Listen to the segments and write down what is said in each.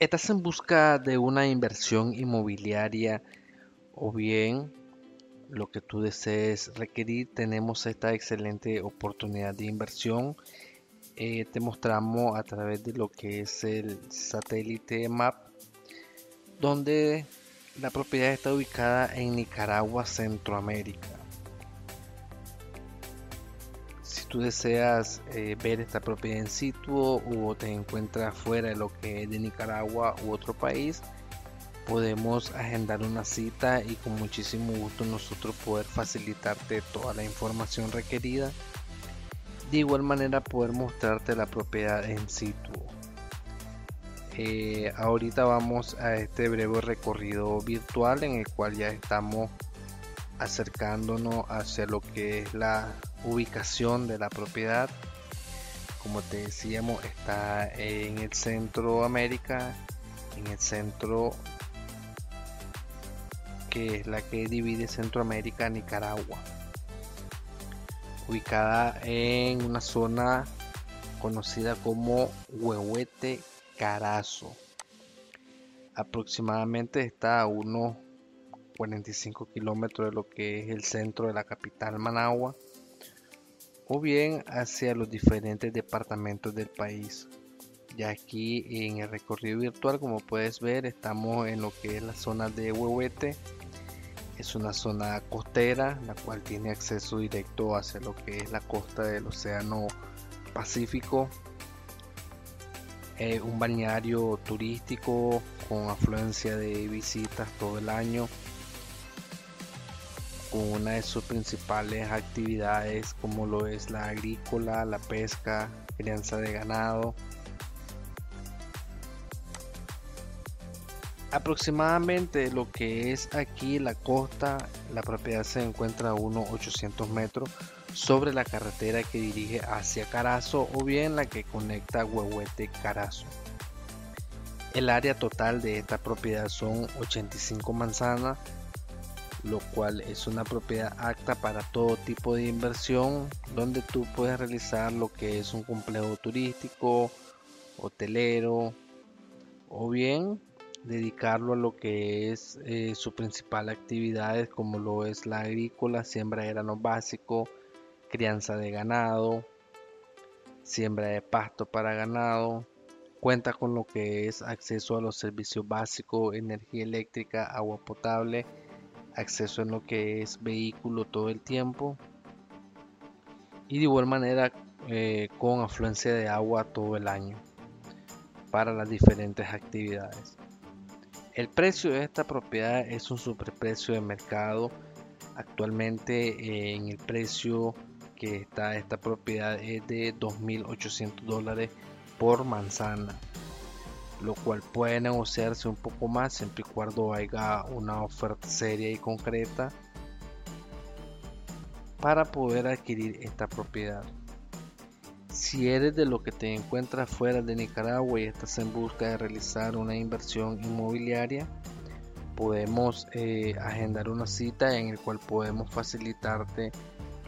¿Estás en busca de una inversión inmobiliaria o bien lo que tú desees requerir? Tenemos esta excelente oportunidad de inversión. Eh, te mostramos a través de lo que es el satélite map, donde la propiedad está ubicada en Nicaragua, Centroamérica. Tú deseas eh, ver esta propiedad en situ o te encuentras fuera de lo que es de Nicaragua u otro país, podemos agendar una cita y con muchísimo gusto nosotros poder facilitarte toda la información requerida. De igual manera poder mostrarte la propiedad en situ. Eh, ahorita vamos a este breve recorrido virtual en el cual ya estamos acercándonos hacia lo que es la ubicación de la propiedad. Como te decíamos, está en el centro América, en el centro que es la que divide Centroamérica Nicaragua. Ubicada en una zona conocida como Huehuete Carazo. Aproximadamente está a unos 45 kilómetros de lo que es el centro de la capital Managua o bien hacia los diferentes departamentos del país. Ya aquí en el recorrido virtual, como puedes ver, estamos en lo que es la zona de Huehuete. Es una zona costera, la cual tiene acceso directo hacia lo que es la costa del Océano Pacífico. Eh, un balneario turístico con afluencia de visitas todo el año con una de sus principales actividades como lo es la agrícola, la pesca, crianza de ganado. Aproximadamente lo que es aquí la costa, la propiedad se encuentra a unos 800 metros sobre la carretera que dirige hacia Carazo o bien la que conecta Huehuete Carazo. El área total de esta propiedad son 85 manzanas lo cual es una propiedad apta para todo tipo de inversión donde tú puedes realizar lo que es un complejo turístico, hotelero o bien dedicarlo a lo que es eh, su principal actividades como lo es la agrícola, siembra de grano básico, crianza de ganado, siembra de pasto para ganado, cuenta con lo que es acceso a los servicios básicos, energía eléctrica, agua potable, acceso en lo que es vehículo todo el tiempo y de igual manera eh, con afluencia de agua todo el año para las diferentes actividades. El precio de esta propiedad es un superprecio de mercado. Actualmente eh, en el precio que está esta propiedad es de 2.800 dólares por manzana lo cual puede negociarse un poco más siempre y cuando haya una oferta seria y concreta para poder adquirir esta propiedad. Si eres de lo que te encuentras fuera de Nicaragua y estás en busca de realizar una inversión inmobiliaria, podemos eh, agendar una cita en el cual podemos facilitarte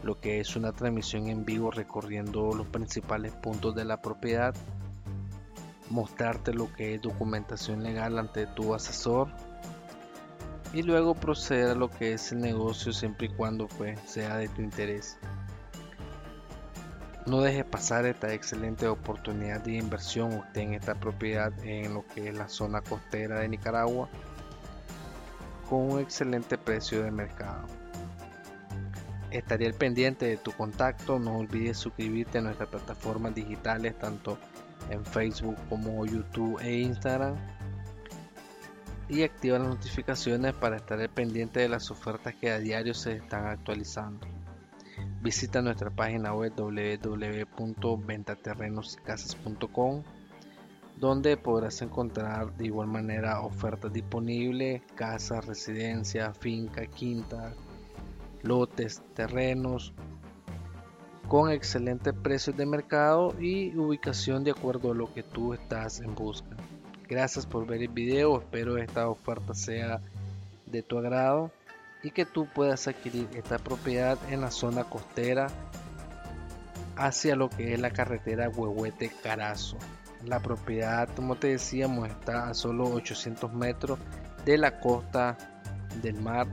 lo que es una transmisión en vivo recorriendo los principales puntos de la propiedad mostrarte lo que es documentación legal ante tu asesor y luego proceder a lo que es el negocio siempre y cuando pues, sea de tu interés. No dejes pasar esta excelente oportunidad de inversión. Obtén esta propiedad en lo que es la zona costera de Nicaragua con un excelente precio de mercado. Estaría al pendiente de tu contacto. No olvides suscribirte a nuestras plataformas digitales, tanto en Facebook como YouTube e Instagram y activa las notificaciones para estar pendiente de las ofertas que a diario se están actualizando. Visita nuestra página web www.ventaterrenoscasas.com donde podrás encontrar de igual manera ofertas disponibles, casas, residencias, finca, quinta, lotes, terrenos, con excelentes precios de mercado y ubicación de acuerdo a lo que tú estás en busca. Gracias por ver el video, espero esta oferta sea de tu agrado y que tú puedas adquirir esta propiedad en la zona costera hacia lo que es la carretera Huehuete Carazo. La propiedad, como te decíamos, está a solo 800 metros de la costa del mar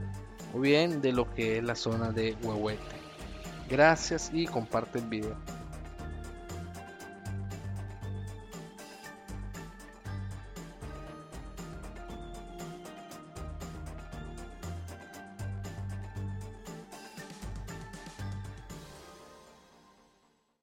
o bien de lo que es la zona de Huehuete. Gracias y comparte el video.